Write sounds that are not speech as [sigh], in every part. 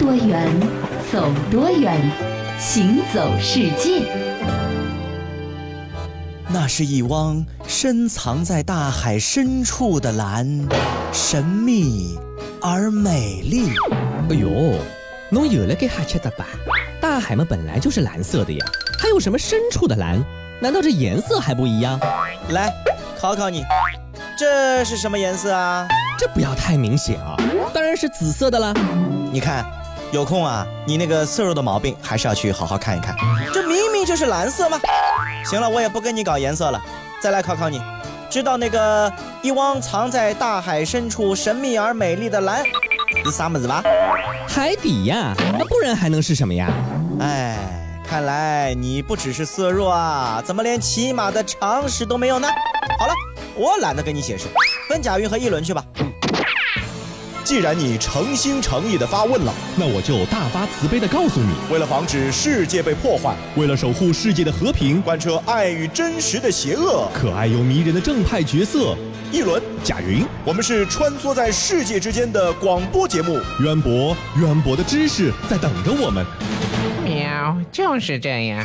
多远，走多远，行走世界。那是一汪深藏在大海深处的蓝，神秘而美丽。哎呦，侬又来给哈吃的吧？大海嘛本来就是蓝色的呀，还有什么深处的蓝？难道这颜色还不一样？来，考考你，这是什么颜色啊？这不要太明显啊，当然是紫色的啦。你看，有空啊，你那个色弱的毛病还是要去好好看一看。这明明就是蓝色嘛？行了，我也不跟你搞颜色了。再来考考你，知道那个一汪藏在大海深处神秘而美丽的蓝是啥么子吧？海底呀，那不然还能是什么呀？哎，看来你不只是色弱啊，怎么连起码的常识都没有呢？好了，我懒得跟你解释，跟贾云和一轮去吧。既然你诚心诚意的发问了，那我就大发慈悲的告诉你：为了防止世界被破坏，为了守护世界的和平，贯彻爱与真实的邪恶，可爱又迷人的正派角色，一轮贾云，我们是穿梭在世界之间的广播节目，渊博渊博的知识在等着我们。喵，就是这样。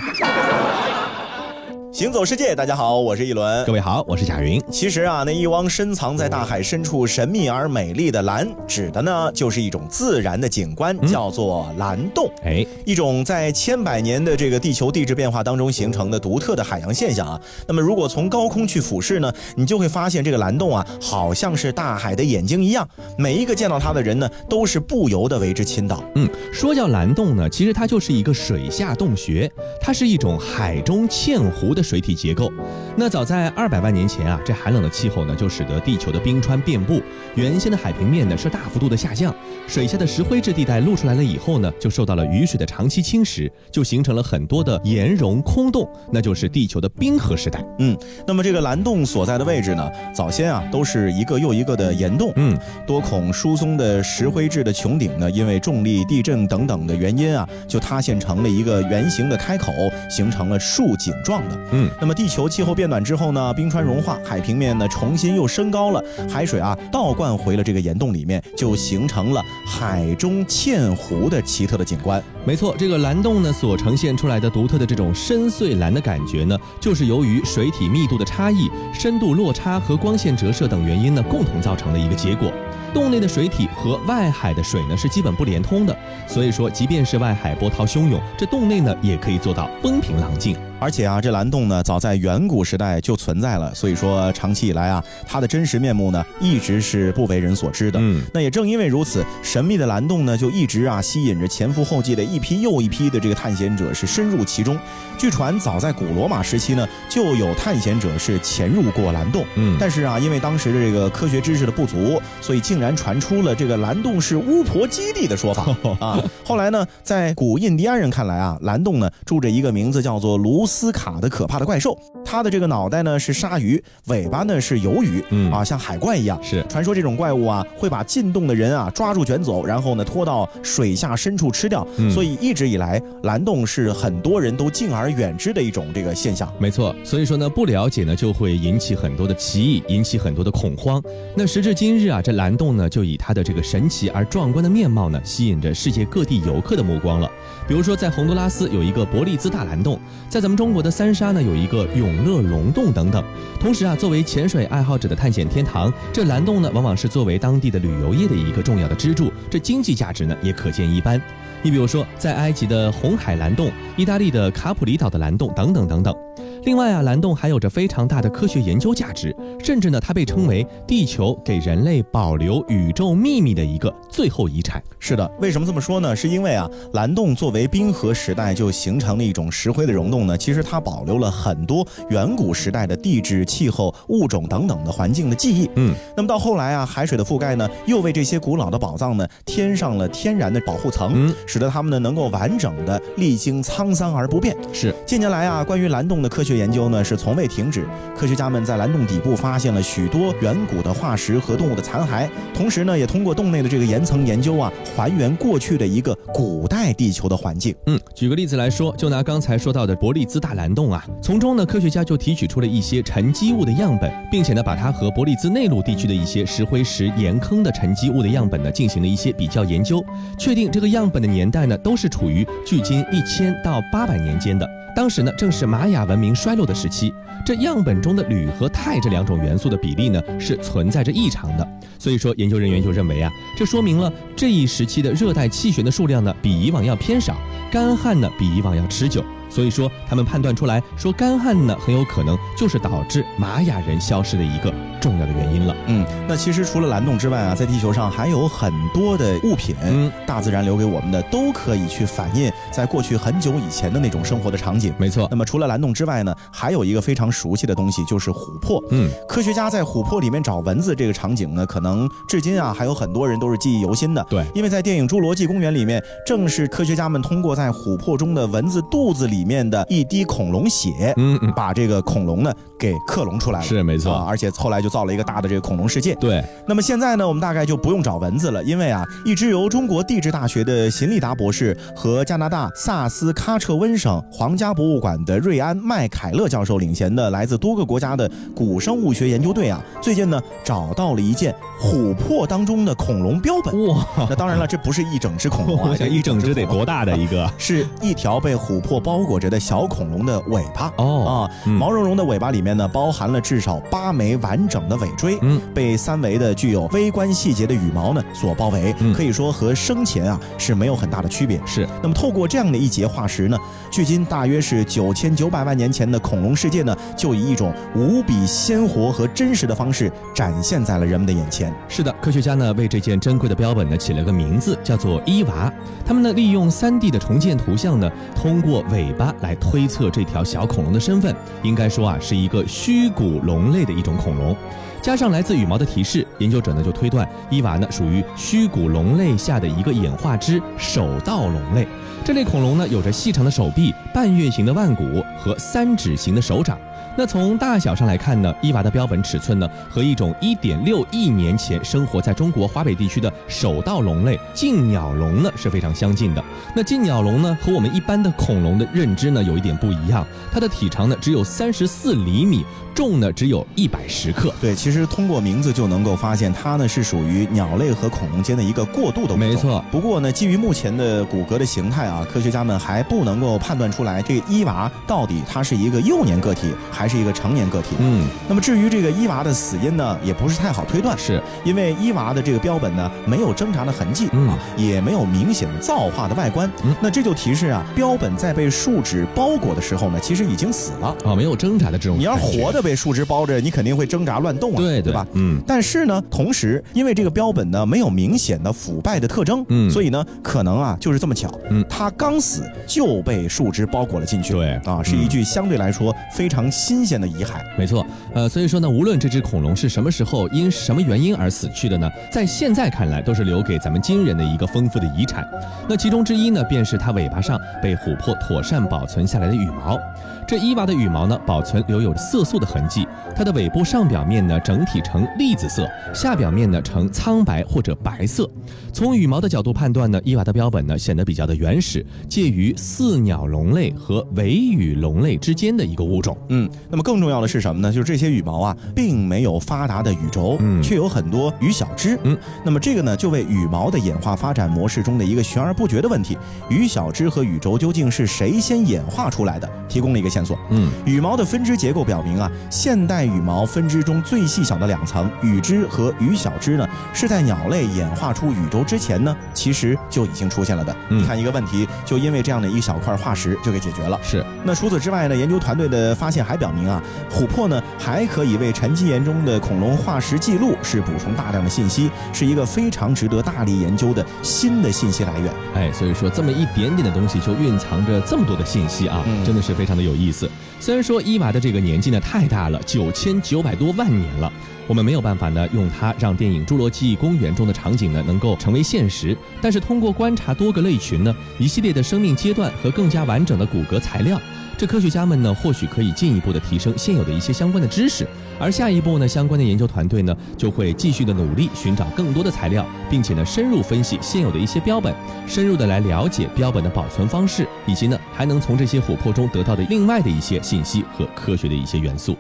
行走世界，大家好，我是一轮。各位好，我是贾云。其实啊，那一汪深藏在大海深处、神秘而美丽的蓝，指的呢就是一种自然的景观，叫做蓝洞。哎，一种在千百年的这个地球地质变化当中形成的独特的海洋现象啊。那么，如果从高空去俯视呢，你就会发现这个蓝洞啊，好像是大海的眼睛一样，每一个见到它的人呢，都是不由得为之倾倒。嗯，说叫蓝洞呢，其实它就是一个水下洞穴，它是一种海中嵌湖的。水体结构，那早在二百万年前啊，这寒冷的气候呢，就使得地球的冰川遍布，原先的海平面呢是大幅度的下降，水下的石灰质地带露出来了以后呢，就受到了雨水的长期侵蚀，就形成了很多的岩溶空洞，那就是地球的冰河时代。嗯，那么这个蓝洞所在的位置呢，早先啊都是一个又一个的岩洞，嗯，多孔疏松的石灰质的穹顶呢，因为重力、地震等等的原因啊，就塌陷成了一个圆形的开口，形成了竖井状的。嗯，那么地球气候变暖之后呢，冰川融化，海平面呢重新又升高了，海水啊倒灌回了这个岩洞里面，就形成了海中嵌湖的奇特的景观。没错，这个蓝洞呢所呈现出来的独特的这种深邃蓝的感觉呢，就是由于水体密度的差异、深度落差和光线折射等原因呢，共同造成的一个结果。洞内的水体和外海的水呢是基本不连通的，所以说即便是外海波涛汹涌，这洞内呢也可以做到风平浪静。而且啊，这蓝洞呢，早在远古时代就存在了，所以说长期以来啊，它的真实面目呢，一直是不为人所知的。嗯，那也正因为如此，神秘的蓝洞呢，就一直啊吸引着前赴后继的一批又一批的这个探险者是深入其中。据传，早在古罗马时期呢，就有探险者是潜入过蓝洞。嗯，但是啊，因为当时的这个科学知识的不足，所以竟然传出了这个蓝洞是巫婆基地的说法 [laughs] 啊。后来呢，在古印第安人看来啊，蓝洞呢住着一个名字叫做卢。斯卡的可怕的怪兽，它的这个脑袋呢是鲨鱼，尾巴呢是鱿鱼，嗯啊，像海怪一样。是传说这种怪物啊会把进洞的人啊抓住卷走，然后呢拖到水下深处吃掉。嗯所以一直以来，蓝洞是很多人都敬而远之的一种这个现象。没错，所以说呢，不了解呢就会引起很多的歧义，引起很多的恐慌。那时至今日啊，这蓝洞呢就以它的这个神奇而壮观的面貌呢，吸引着世界各地游客的目光了。比如说，在洪都拉斯有一个伯利兹大蓝洞，在咱们中国的三沙呢有一个永乐溶洞等等。同时啊，作为潜水爱好者的探险天堂，这蓝洞呢往往是作为当地的旅游业的一个重要的支柱，这经济价值呢也可见一斑。你比如说，在埃及的红海蓝洞、意大利的卡普里岛的蓝洞等等等等。另外啊，蓝洞还有着非常大的科学研究价值，甚至呢，它被称为地球给人类保留宇宙秘密的一个最后遗产。是的，为什么这么说呢？是因为啊，蓝洞作为冰河时代就形成的一种石灰的溶洞呢，其实它保留了很多远古时代的地质、气候、物种等等的环境的记忆。嗯，那么到后来啊，海水的覆盖呢，又为这些古老的宝藏呢添上了天然的保护层，嗯使得它们呢能够完整的历经沧桑而不变。是近年来啊，关于蓝洞的科学研究呢是从未停止。科学家们在蓝洞底部发发现了许多远古的化石和动物的残骸，同时呢，也通过洞内的这个岩层研究啊，还原过去的一个古代地球的环境。嗯，举个例子来说，就拿刚才说到的伯利兹大蓝洞啊，从中呢，科学家就提取出了一些沉积物的样本，并且呢，把它和伯利兹内陆地区的一些石灰石岩坑的沉积物的样本呢，进行了一些比较研究，确定这个样本的年代呢，都是处于距今一千到八百年间的。当时呢，正是玛雅文明衰落的时期，这样本中的铝和钛这两种元素的比例呢，是存在着异常的。所以说，研究人员就认为啊，这说明了这一时期的热带气旋的数量呢，比以往要偏少，干旱呢比以往要持久。所以说，他们判断出来说，干旱呢很有可能就是导致玛雅人消失的一个重要的原因了。嗯，那其实除了蓝洞之外啊，在地球上还有很多的物品，嗯，大自然留给我们的都可以去反映在过去很久以前的那种生活的场景。没错那，么除了蓝洞之外呢，还有一个非常熟悉的东西，就是琥珀。嗯，科学家在琥珀里面找蚊子这个场景呢，可能至今啊还有很多人都是记忆犹新的。对因为在电影《侏罗纪公园》里面，正是科学家们通过在琥珀中的蚊子肚子里面的一滴恐龙血，嗯嗯，把这个恐龙呢给克隆出来了。是没错啊，而且后来就造了一个大的这个恐龙世界。对，那么现在呢，我们大概就不用找蚊子了，因为啊，一支由中国地质大学的邢立达博士和加拿大萨斯喀彻温省皇家博物馆的瑞安麦凯勒教授领衔的来自多个国家的古生物学研究队啊，最近呢找到了一件琥珀当中的恐龙标本。哇，那当然了，这不是一整只恐龙啊，这 [laughs] 一整只得多大的一个？是一条被琥珀包裹着的小恐龙的尾巴。哦，啊，嗯毛茸茸的尾巴里面呢，包含了至少八枚完整的尾椎，嗯，被三维的具有微观细节的羽毛呢所包围，嗯可以说和生前啊是没有很大的区别。是，那么透过这样的一节化石呢，距今大约是九千九百万年前的恐龙世界呢，就以一种无比鲜活和真实的方式展现在了人们的眼前。是的，科学家呢为这件珍贵的标本呢起了个名字，叫做伊娃。他们呢利用 3D 的重建图像呢，通过尾巴来推测这条小恐龙的身份，应该说啊是一个虚骨龙类的一种恐龙。加上来自羽毛的提示，研究者呢就推断伊娃呢属于虚骨龙类下的一个演化之手盗龙类。这类恐龙呢有着细长的手臂、半月形的腕骨和三指形的手掌。那从大小上来看呢，伊娃的标本尺寸呢和一种1.6亿年前生活在中国华北地区的首盗龙类近鸟龙呢是非常相近的。那近鸟龙呢和我们一般的恐龙的认知呢有一点不一样，它的体长呢只有34厘米，重呢只有一百十克。对，其实通过名字就能够发现，它呢是属于鸟类和恐龙间的一个过渡的物种。没错不过呢，基于目前的骨骼的形态啊，科学家们还不能够判断出来这个伊娃到底它是一个幼年个体还是一个成年个体。嗯，那么至于这个伊娃的死因呢，也不是太好推断，是因为伊娃的这个标本呢没有挣扎的痕迹、嗯啊，也没有明显的造化的外观。嗯那这就提示啊，标本在被树脂包裹的时候呢，其实已经死了。啊，没有挣扎的这种。你要活，的被树枝包着，你肯定会挣扎乱动啊，对对吧？嗯，但是呢，同时因为这个标本呢没有明显的腐败的特征，嗯所以呢可能啊就是这么巧，嗯它刚死就被树枝包裹了进去，对啊，是一具相对来说非常新鲜的遗骸。没错，呃，所以说呢，无论这只恐龙是什么时候因什么原因而死去的呢，在现在看来都是留给咱们今人的一个丰富的遗产。那其中之一呢，便是它尾巴上被琥珀妥善保存下来的羽毛。这伊娃的羽毛呢，保存留有色素的痕迹，它的尾部上表面呢整体呈栗子色，下表面呢呈苍白或者白色。从羽毛的角度判断呢，伊娃的标本呢显得比较的原始，介于似鸟龙类和尾羽龙类之间的一个物种。嗯，那么更重要的是什么呢？就是这些羽毛啊，并没有发达的羽轴，嗯却有很多羽小枝。嗯，那么这个呢，就为羽毛的演化发展模式中的一个悬而不决的问题：羽小枝和羽轴究竟是谁先演化出来的？提供了一个线索。嗯，羽毛的分支结构表明啊，现代羽毛分支中最细小的两层羽枝和羽小枝呢，是在鸟类演化出羽轴之前呢，其实就已经出现了的。嗯你看一个问题，就因为这样的一小块化石就给解决了。是。那除此之外呢，研究团队的发现还表明啊，琥珀呢还可以为沉积岩中的恐龙化石记录是补充大量的信息，是一个非常值得大力研究的新的信息来源。哎，所以说这么一点点的东西就蕴藏着这么多的信息啊，嗯真的是非常的有意意思。虽然说伊娃的这个年纪呢太大了，九千九百多万年了，我们没有办法呢用它让电影《侏罗纪公园》中的场景呢能够成为现实，但是通过观察多个类群呢一系列的生命阶段和更加完整的骨骼材料，这科学家们呢或许可以进一步的提升现有的一些相关的知识。而下一步呢，相关的研究团队呢就会继续的努力寻找更多的材料，并且呢深入分析现有的一些标本，深入的来了解标本的保存方式，以及呢还能从这些琥珀中得到的另外的一些信息和科学的一些元素。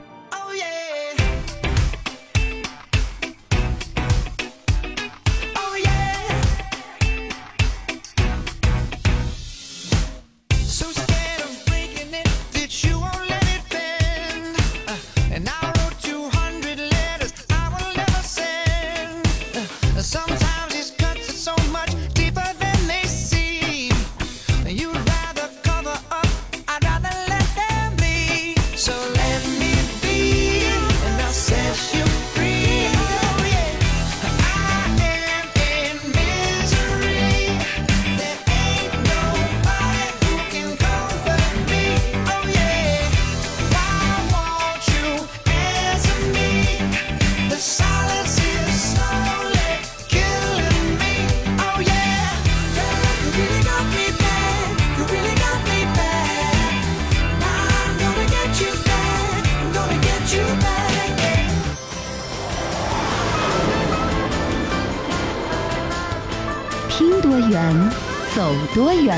远，走多远，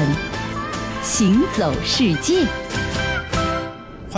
行走世界。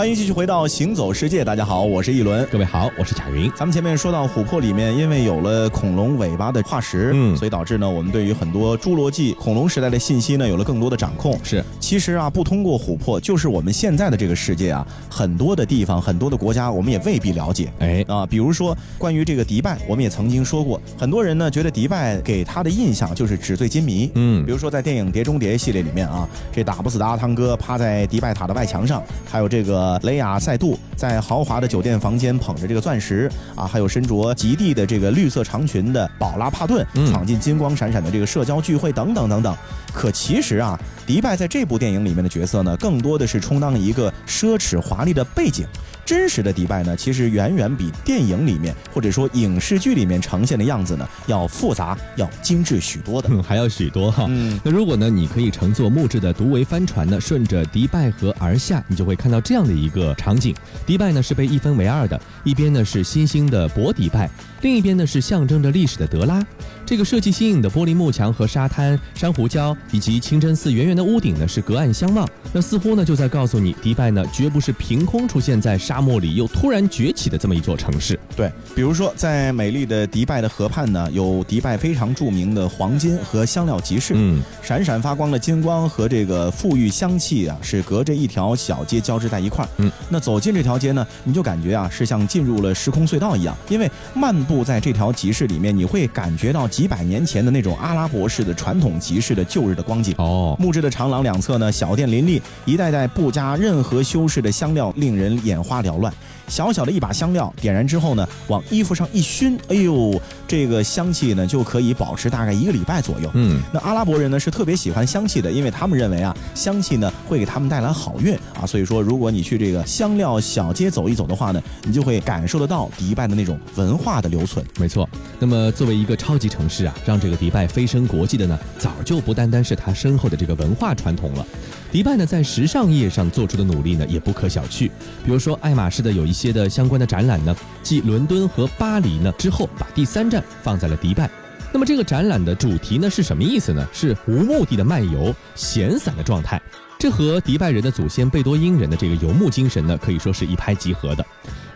欢迎继续回到《行走世界》，大家好，我是一轮。各位好，我是贾云。咱们前面说到琥珀里面，因为有了恐龙尾巴的化石，嗯所以导致呢，我们对于很多侏罗纪恐龙时代的信息呢，有了更多的掌控。是，其实啊，不通过琥珀，就是我们现在的这个世界啊，很多的地方、很多的国家，我们也未必了解。哎，啊，比如说关于这个迪拜，我们也曾经说过，很多人呢觉得迪拜给他的印象就是纸醉金迷。嗯比如说在电影《碟中谍》系列里面啊，这打不死的阿汤哥趴在迪拜塔的外墙上，还有这个雷亚塞杜在豪华的酒店房间捧着这个钻石啊，还有身着极地的这个绿色长裙的宝拉帕顿嗯闯进金光闪闪的这个社交聚会等等等等。可其实啊，迪拜在这部电影里面的角色呢，更多的是充当一个奢侈华丽的背景。真实的迪拜呢，其实远远比电影里面或者说影视剧里面呈现的样子呢，要复杂、要精致许多的。嗯，[laughs] 还要许多哈。嗯，那如果呢，你可以乘坐木质的独桅帆船呢，顺着迪拜河而下，你就会看到这样的一个场景：迪拜呢是被一分为二的，一边呢是新兴的博迪拜，另一边呢是象征着历史的德拉。这个设计新颖的玻璃幕墙和沙滩、珊瑚礁以及清真寺圆圆的屋顶呢是隔岸相望，那似乎呢就在告诉你，迪拜呢绝不是凭空出现在沙漠里又突然崛起的这么一座城市。对，比如说在美丽的迪拜的河畔呢，有迪拜非常著名的黄金和香料集市。嗯，闪闪发光的金光和这个馥郁香气啊，是隔着一条小街交织在一块儿。嗯，那走进这条街呢，你就感觉啊，是像进入了时空隧道一样，因为漫步在这条集市里面，你会感觉到几百年前的那种阿拉伯式的传统集市的旧日的光景。哦，木质的长廊两侧呢，小店林立，一袋袋不加任何修饰的香料令人眼花缭乱。小小的一把香料点燃之后呢，往衣服上一熏，哎呦，这个香气呢就可以保持大概一个礼拜左右。嗯，那阿拉伯人呢是特别喜欢香气的，因为他们认为啊，香气呢会给他们带来好运啊，所以说如果你去这个香料小街走一走的话呢，你就会感受得到迪拜的那种文化的留存。没错。那么作为一个超级城市是啊，让这个迪拜飞升国际的呢，早就不单单是它深厚的这个文化传统了。迪拜呢，在时尚业上做出的努力呢，也不可小觑。比如说，爱马仕的有一些的相关的展览呢，继伦敦和巴黎呢之后，把第三站放在了迪拜。那么这个展览的主题呢是什么意思呢？是无目的的漫游，闲散的状态。这和迪拜人的祖先贝多因人的这个游牧精神呢，可以说是一拍即合的。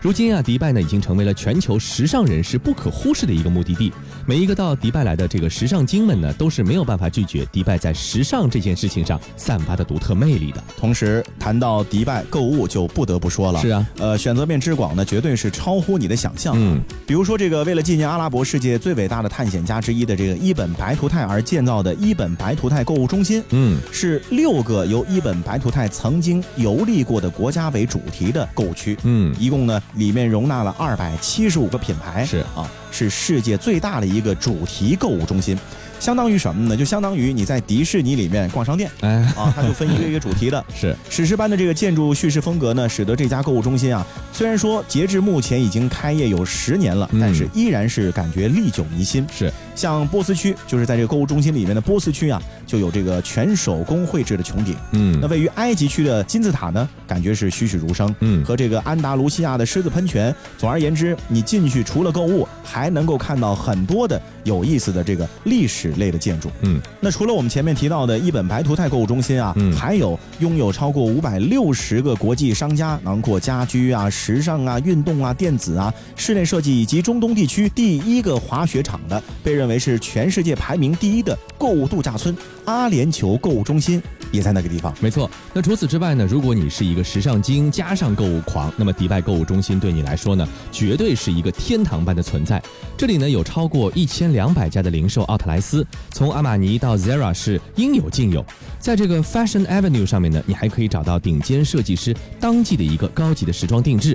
如今啊，迪拜呢已经成为了全球时尚人士不可忽视的一个目的地。每一个到迪拜来的这个时尚精们呢，都是没有办法拒绝迪拜在时尚这件事情上散发的独特魅力的。同时谈到迪拜购物，就不得不说了，是啊，呃，选择面之广呢，绝对是超乎你的想象。嗯，比如说这个为了纪念阿拉伯世界最伟大的探险家之一的这个伊本白图泰而建造的伊本白图泰购物中心，嗯，是六个由伊本白图泰曾经游历过的国家为主题的购物区。嗯，一共呢，里面容纳了二百七十五个品牌，是啊，是世界最大的一个主题购物中心。相当于什么呢？就相当于你在迪士尼里面逛商店哎，啊，它就分一个一个主题的。[laughs] 是史诗般的这个建筑叙事风格呢，使得这家购物中心啊，虽然说截至目前已经开业有十年了，嗯但是依然是感觉历久弥新。是，像波斯区，就是在这个购物中心里面的波斯区啊，就有这个全手工绘制的穹顶。嗯那位于埃及区的金字塔呢，感觉是栩栩如生。嗯和这个安达卢西亚的狮子喷泉，总而言之，你进去除了购物，还能够看到很多的有意思的这个历史类的建筑。嗯，那除了我们前面提到的一本白图泰购物中心啊，嗯还有拥有超过五百六十个国际商家，囊括家居啊、时尚啊、运动啊、电子啊、室内设计以及中东地区第一个滑雪场的，被认认为是全世界排名第一的购物度假村阿联酋购物中心也在那个地方。没错，那除此之外呢，如果你是一个时尚精加上购物狂，那么迪拜购物中心对你来说呢，绝对是一个天堂般的存在。这里呢有超过一千两百家的零售奥特莱斯，从阿玛尼到 Zara 是应有尽有。在这个 Fashion Avenue 上面呢，你还可以找到顶尖设计师当季的一个高级的时装定制。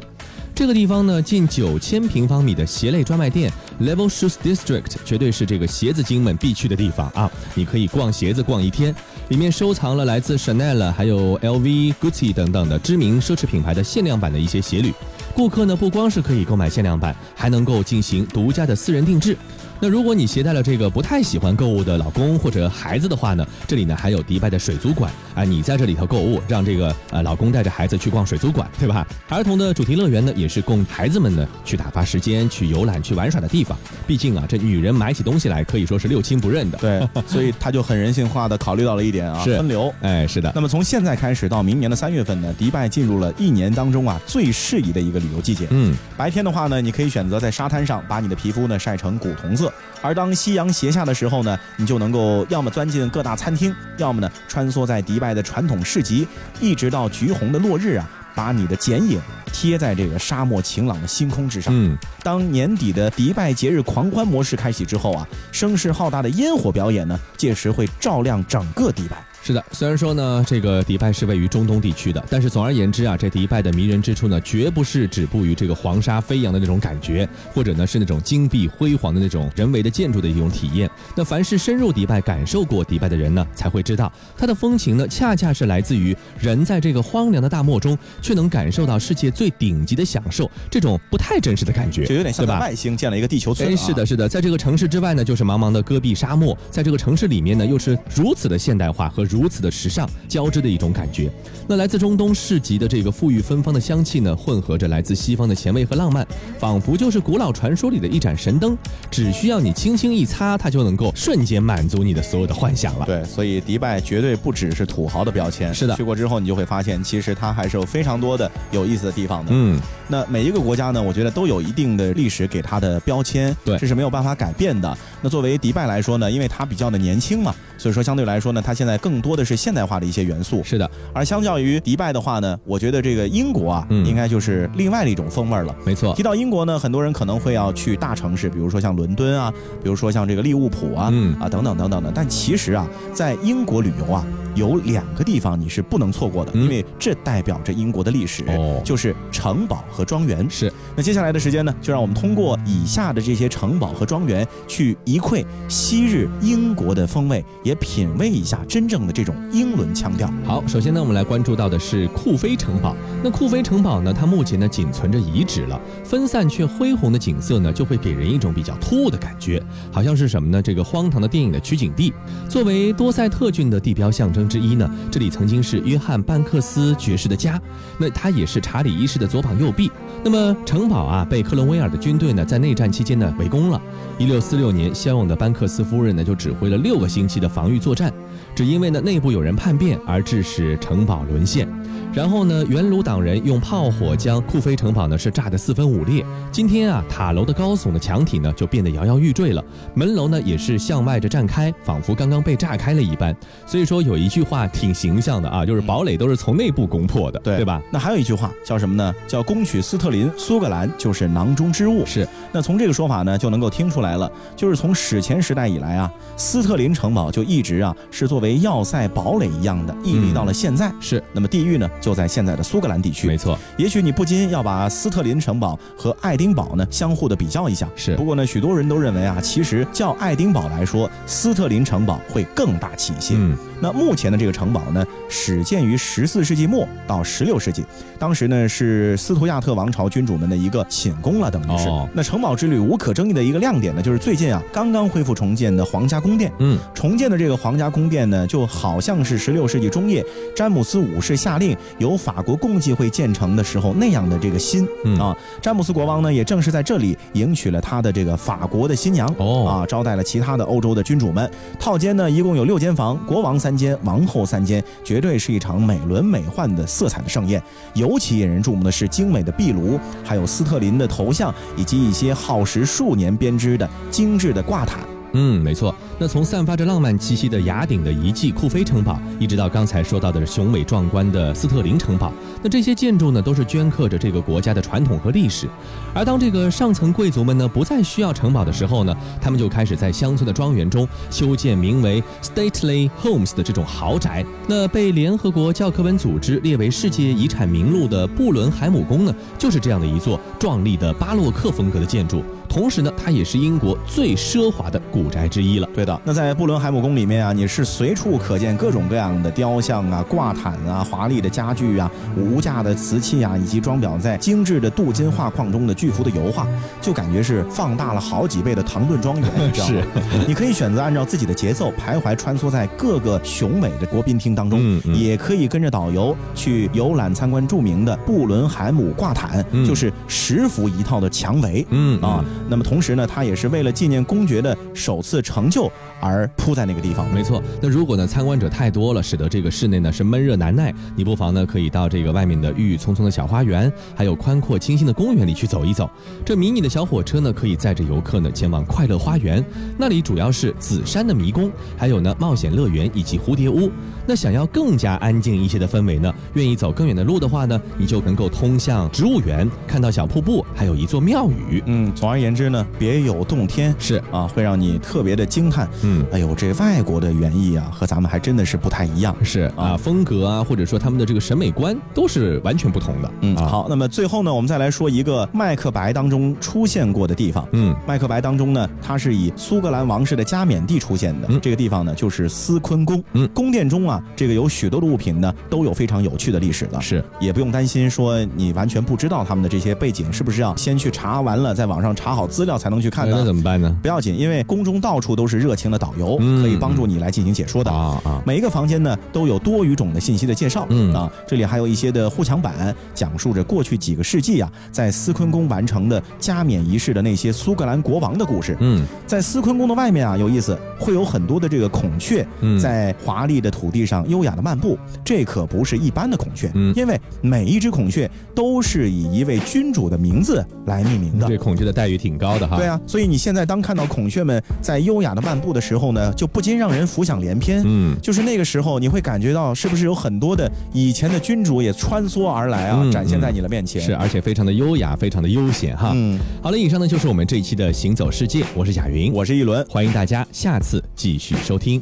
这个地方呢，近九千平方米的鞋类专卖店 Level Shoes District 绝对是这个鞋子精们必去的地方啊！你可以逛鞋子逛一天，里面收藏了来自 Chanel、还有 LV、Gucci 等等的知名奢侈品牌的限量版的一些鞋履。顾客呢不光是可以购买限量版，还能够进行独家的私人定制。那如果你携带了这个不太喜欢购物的老公或者孩子的话呢，这里呢还有迪拜的水族馆啊，你在这里头购物，让这个呃老公带着孩子去逛水族馆，对吧？儿童的主题乐园呢，也是供孩子们呢去打发时间、去游览、去玩耍的地方。毕竟啊，这女人买起东西来可以说是六亲不认的。对，[laughs] 所以他就很人性化的考虑到了一点啊，分流。哎，是的，那么从现在开始到明年的三月份呢，迪拜进入了一年当中啊最适宜的一个旅游季节。嗯，白天的话呢，你可以选择在沙滩上把你的皮肤呢晒成古铜色，而当夕阳斜下的时候呢，你就能够要么钻进各大餐厅，要么呢穿梭在迪拜的传统市集，一直到橘红的落日啊，把你的剪影贴在这个沙漠晴朗的星空之上。嗯，当年底的迪拜节日狂欢模式开启之后啊，声势浩大的烟火表演呢，届时会照亮整个迪拜。是的，虽然说呢，这个迪拜是位于中东地区的，但是总而言之啊，这迪拜的迷人之处呢，绝不是止步于这个黄沙飞扬的那种感觉，或者呢是那种金碧辉煌的那种人为的建筑的一种体验。那凡是深入迪拜、感受过迪拜的人呢，才会知道，它的风情呢，恰恰是来自于人在这个荒凉的大漠中，却能感受到世界最顶级的享受，这种不太真实的感觉，就有点像？外星建了一个地球村、啊。哎，是的，是的，在这个城市之外呢，就是茫茫的戈壁沙漠；在这个城市里面呢，又是如此的现代化和如此的时尚交织的一种感觉。那来自中东市集的这个馥郁芬芳的香气呢，混合着来自西方的前卫和浪漫，仿佛就是古老传说里的一盏神灯，只需要你轻轻一擦，它就能够瞬间满足你的所有的幻想了。对，所以迪拜绝对不只是土豪的标签。是的去过之后你就会发现，其实它还是有非常多的有意思的地方的。嗯，那每一个国家呢，我觉得都有一定的历史给它的标签，对这是没有办法改变的。那作为迪拜来说呢，因为它比较的年轻嘛，所以说相对来说呢，它现在更多的是现代化的一些元素。是的，而相较于迪拜的话呢，我觉得这个英国啊，嗯应该就是另外的一种风味儿了。没错提。到英国呢，很多人可能会要去大城市，比如说像伦敦啊，比如说像这个利物浦啊，嗯啊等等等等的。但其实啊，在英国旅游啊，有两个地方你是不能错过的，嗯因为这代表着英国的历史，哦就是城堡和庄园。是，那接下来的时间呢，就让我们通过以下的这些城堡和庄园，去一窥昔日英国的风味，也品味一下真正的这种英伦腔调。好，首先呢，我们来关注到的是库菲城堡。那库菲城堡呢，它目前呢仅存着遗址了，分散却恢宏的景色呢，就会给人一种比较突兀的感觉，好像是什么呢？这个荒唐的电影的取景地。作为多塞特郡的地标象征之一呢，这里曾经是约翰班克斯爵士的家，那他也是查理一世的左膀右臂。那么城堡啊，被克伦威尔的军队呢在内战期间呢围攻了。一六四六年，骁勇的班克斯夫人呢就指挥了六个星期的防御作战，只因为呢内部有人叛变而致使城堡沦陷。然后呢，元鲁党人用炮火将库菲城堡呢是炸得四分五裂。今天啊，塔楼的高耸的墙体呢就变得摇摇欲坠了，门楼呢也是向外着绽开，仿佛刚刚被炸开了一般。所以说有一句话挺形象的啊，就是堡垒都是从内部攻破的，对对吧？那还有一句话叫什么呢？叫“攻取斯特林，苏格兰就是囊中之物”。是，那从这个说法呢，就能够听出来了，就是从史前时代以来啊，斯特林城堡就一直啊是作为要塞堡垒一样的屹立到了现在。是，那么地域呢，就在现在的苏格兰地区。没错，也许你不禁要把斯特林城堡和爱丁堡呢相互的比较一下。是不过呢，许多人都认为啊，其实较爱丁堡来说，斯特林城堡会更大气一些。嗯，那目前的这个城堡呢，始建于十四世纪末到十六世纪，当时呢是斯图亚特王朝君主们的一个寝宫了，等于是。哦那城堡之旅无可争议的一个亮点呢，就是最近啊刚刚恢复重建的皇家宫殿。嗯，重建的这个皇家宫殿呢，就好像是十六世纪中叶詹姆斯五世下令由法国共济会建成的时候那样的这个心、嗯啊。詹姆斯国王呢，也正是在这里迎娶了他的这个法国的新娘哦啊，招待了其他的欧洲的君主们。套间呢，一共有六间房，国王三间，王后三间，绝对是一场美轮美奂的色彩的盛宴。尤其引人注目的是精美的壁炉，还有斯特林的头像，以及一些耗时数年编织的精致的挂毯。嗯，没错。那从散发着浪漫气息的雅典的遗迹库菲城堡，一直到刚才说到的雄伟壮观的斯特林城堡，那这些建筑呢，都是镌刻着这个国家的传统和历史。而当这个上层贵族们呢，不再需要城堡的时候呢，他们就开始在乡村的庄园中修建名为 Stately Homes 的这种豪宅。那被联合国教科文组织列为世界遗产名录的布伦海姆宫呢，就是这样的一座壮丽的巴洛克风格的建筑。同时呢，它也是英国最奢华的古宅之一了。对的，那在布伦海姆宫里面啊，你是随处可见各种各样的雕像啊、挂毯啊、华丽的家具啊、无价的瓷器啊，以及装裱在精致的镀金画框中的巨幅的油画，就感觉是放大了好几倍的唐顿庄园，你知道吗？你可以选择按照自己的节奏徘徊穿梭在各个雄伟的国宾厅当中，嗯嗯也可以跟着导游去游览参观著名的布伦海姆挂毯，嗯就是十幅一套的墙围。嗯啊，那么同时呢，它也是为了纪念公爵的首次成就而铺在那个地方。没错，那如果呢参观者太多了，使得这个室内呢是闷热难耐，你不妨呢可以到这个外面的郁郁葱葱的小花园，还有宽阔清新的公园里去走一走。这迷你的小火车呢可以载着游客呢前往快乐花园，那里主要是紫山的迷宫，还有呢冒险乐园以及蝴蝶屋。那想要更加安静一些的氛围呢，愿意走更远的路的话呢，你就能够通向植物园，看到小瀑布，还有一座庙宇。嗯，总而言之呢，别有洞天是，啊，会让你特别的惊叹。嗯。哎呦，这外国的园艺啊，和咱们还真的是不太一样。是啊，风格啊，或者说他们的这个审美观都是完全不同的。嗯，啊，好，那么最后呢，我们再来说一个《麦克白》当中出现过的地方。嗯，《麦克白》当中呢，它是以苏格兰王室的加冕地出现的。嗯这个地方呢，就是斯昆宫。嗯宫殿中啊，这个有许多的物品呢，都有非常有趣的历史了。是，也不用担心说你完全不知道他们的这些背景，是不是要先去查完了，在网上查好资料才能去看的那呢？怎么办呢？不要紧，因为宫中到处都是热情的导游，嗯可以帮助你来进行解说的。啊啊，每一个房间呢都有多语种的信息的介绍，嗯啊，这里还有一些的护墙板，讲述着过去几个世纪啊，在斯昆宫完成的加冕仪式的那些苏格兰国王的故事。嗯在斯昆宫的外面啊，有意思，会有很多的这个孔雀嗯在华丽的土地上优雅的漫步，这可不是一般的孔雀，嗯因为每一只孔雀都是以一位君主的名字来命名的。对孔雀的待遇挺高的哈。对啊，所以你现在当看到孔雀们在优雅的漫步的时候呢，就不禁让人浮想联翩。嗯，就是那个时候，你会感觉到是不是有很多的以前的君主也穿梭而来啊，嗯展现在你的面前。是，而且非常的优雅，非常的悠闲哈。嗯，好了，以上呢就是我们这一期的行走世界，我是贾云，我是一轮。欢迎大家下次继续收听。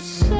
You say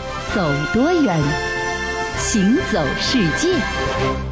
走多远，行走世界。